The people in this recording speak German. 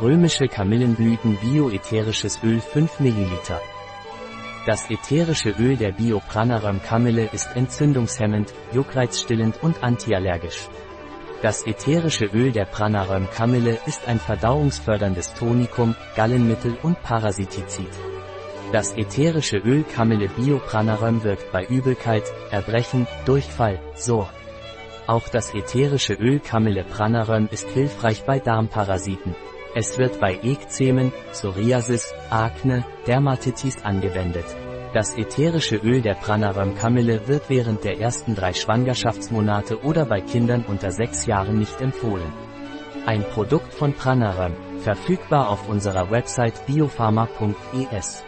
Römische Kamillenblüten Bioätherisches Öl 5 ml. Das ätherische Öl der Biopranarum Kamille ist entzündungshemmend, juckreizstillend und antiallergisch. Das ätherische Öl der Pranarum Kamille ist ein verdauungsförderndes Tonikum, Gallenmittel und Parasitizid. Das ätherische Öl Kamille Biopranarum wirkt bei Übelkeit, Erbrechen, Durchfall, Sor. Auch das ätherische Öl Kamille Pranarum ist hilfreich bei Darmparasiten. Es wird bei Ekzemen, Psoriasis, Akne, Dermatitis angewendet. Das ätherische Öl der Pranarum Kamille wird während der ersten drei Schwangerschaftsmonate oder bei Kindern unter sechs Jahren nicht empfohlen. Ein Produkt von Pranarum, verfügbar auf unserer Website biopharma.es.